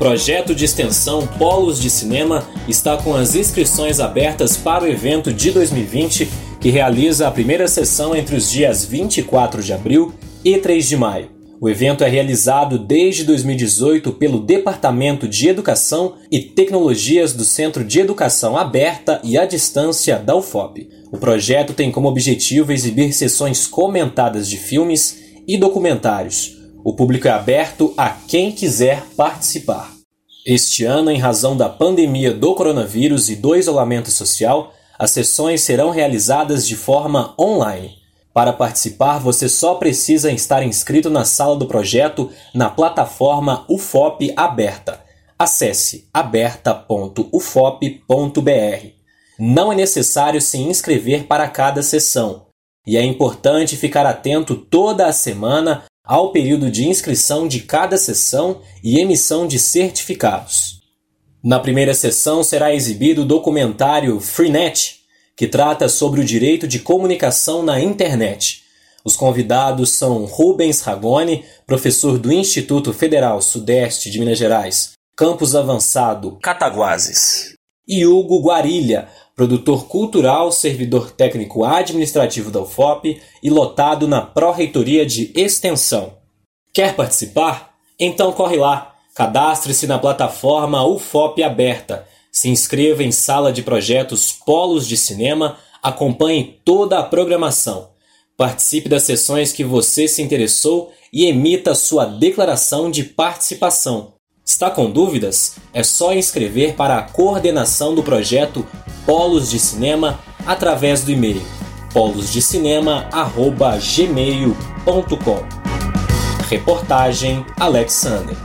projeto de extensão Polos de Cinema está com as inscrições abertas para o evento de 2020, que realiza a primeira sessão entre os dias 24 de abril e 3 de maio. O evento é realizado desde 2018 pelo Departamento de Educação e Tecnologias do Centro de Educação Aberta e à Distância da UFOP. O projeto tem como objetivo exibir sessões comentadas de filmes e documentários o público é aberto a quem quiser participar. Este ano, em razão da pandemia do coronavírus e do isolamento social, as sessões serão realizadas de forma online. Para participar, você só precisa estar inscrito na sala do projeto na plataforma UFOP Aberta. Acesse aberta.ufop.br. Não é necessário se inscrever para cada sessão, e é importante ficar atento toda a semana ao período de inscrição de cada sessão e emissão de certificados. Na primeira sessão será exibido o documentário Freenet, que trata sobre o direito de comunicação na internet. Os convidados são Rubens Ragone, professor do Instituto Federal Sudeste de Minas Gerais, Campus Avançado Cataguases, e Hugo Guarilha, produtor cultural, servidor técnico administrativo da UFOP e lotado na Pró-Reitoria de Extensão. Quer participar? Então corre lá, cadastre-se na plataforma UFOP Aberta, se inscreva em sala de projetos Polos de Cinema, acompanhe toda a programação. Participe das sessões que você se interessou e emita sua declaração de participação. Está com dúvidas? É só inscrever para a coordenação do projeto Polos de Cinema através do e-mail polosdecinema@gmail.com. Reportagem Alexander.